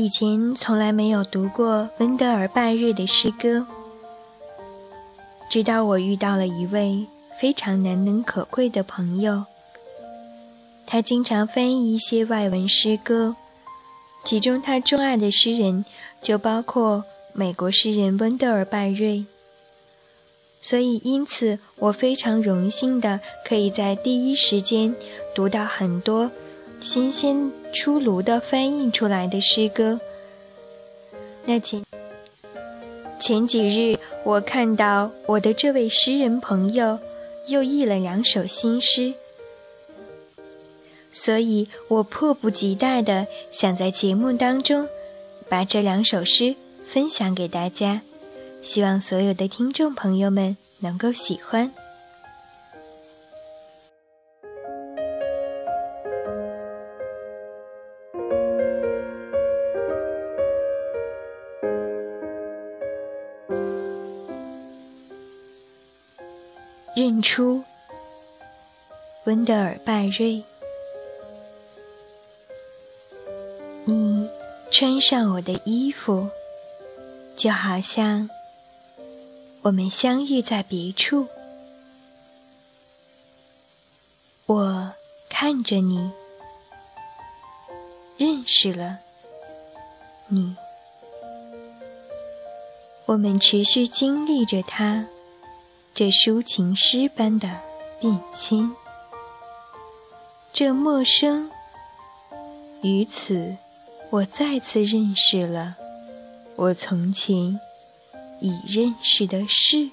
以前从来没有读过温德尔·拜瑞的诗歌，直到我遇到了一位非常难能可贵的朋友。他经常翻译一些外文诗歌，其中他钟爱的诗人就包括美国诗人温德尔·拜瑞。所以，因此我非常荣幸的可以在第一时间读到很多。新鲜出炉的翻译出来的诗歌。那前前几日，我看到我的这位诗人朋友又译了两首新诗，所以我迫不及待的想在节目当中把这两首诗分享给大家，希望所有的听众朋友们能够喜欢。认出温德尔·拜瑞，你穿上我的衣服，就好像我们相遇在别处。我看着你，认识了你，我们持续经历着它。这抒情诗般的变迁，这陌生，于此，我再次认识了我从前已认识的事。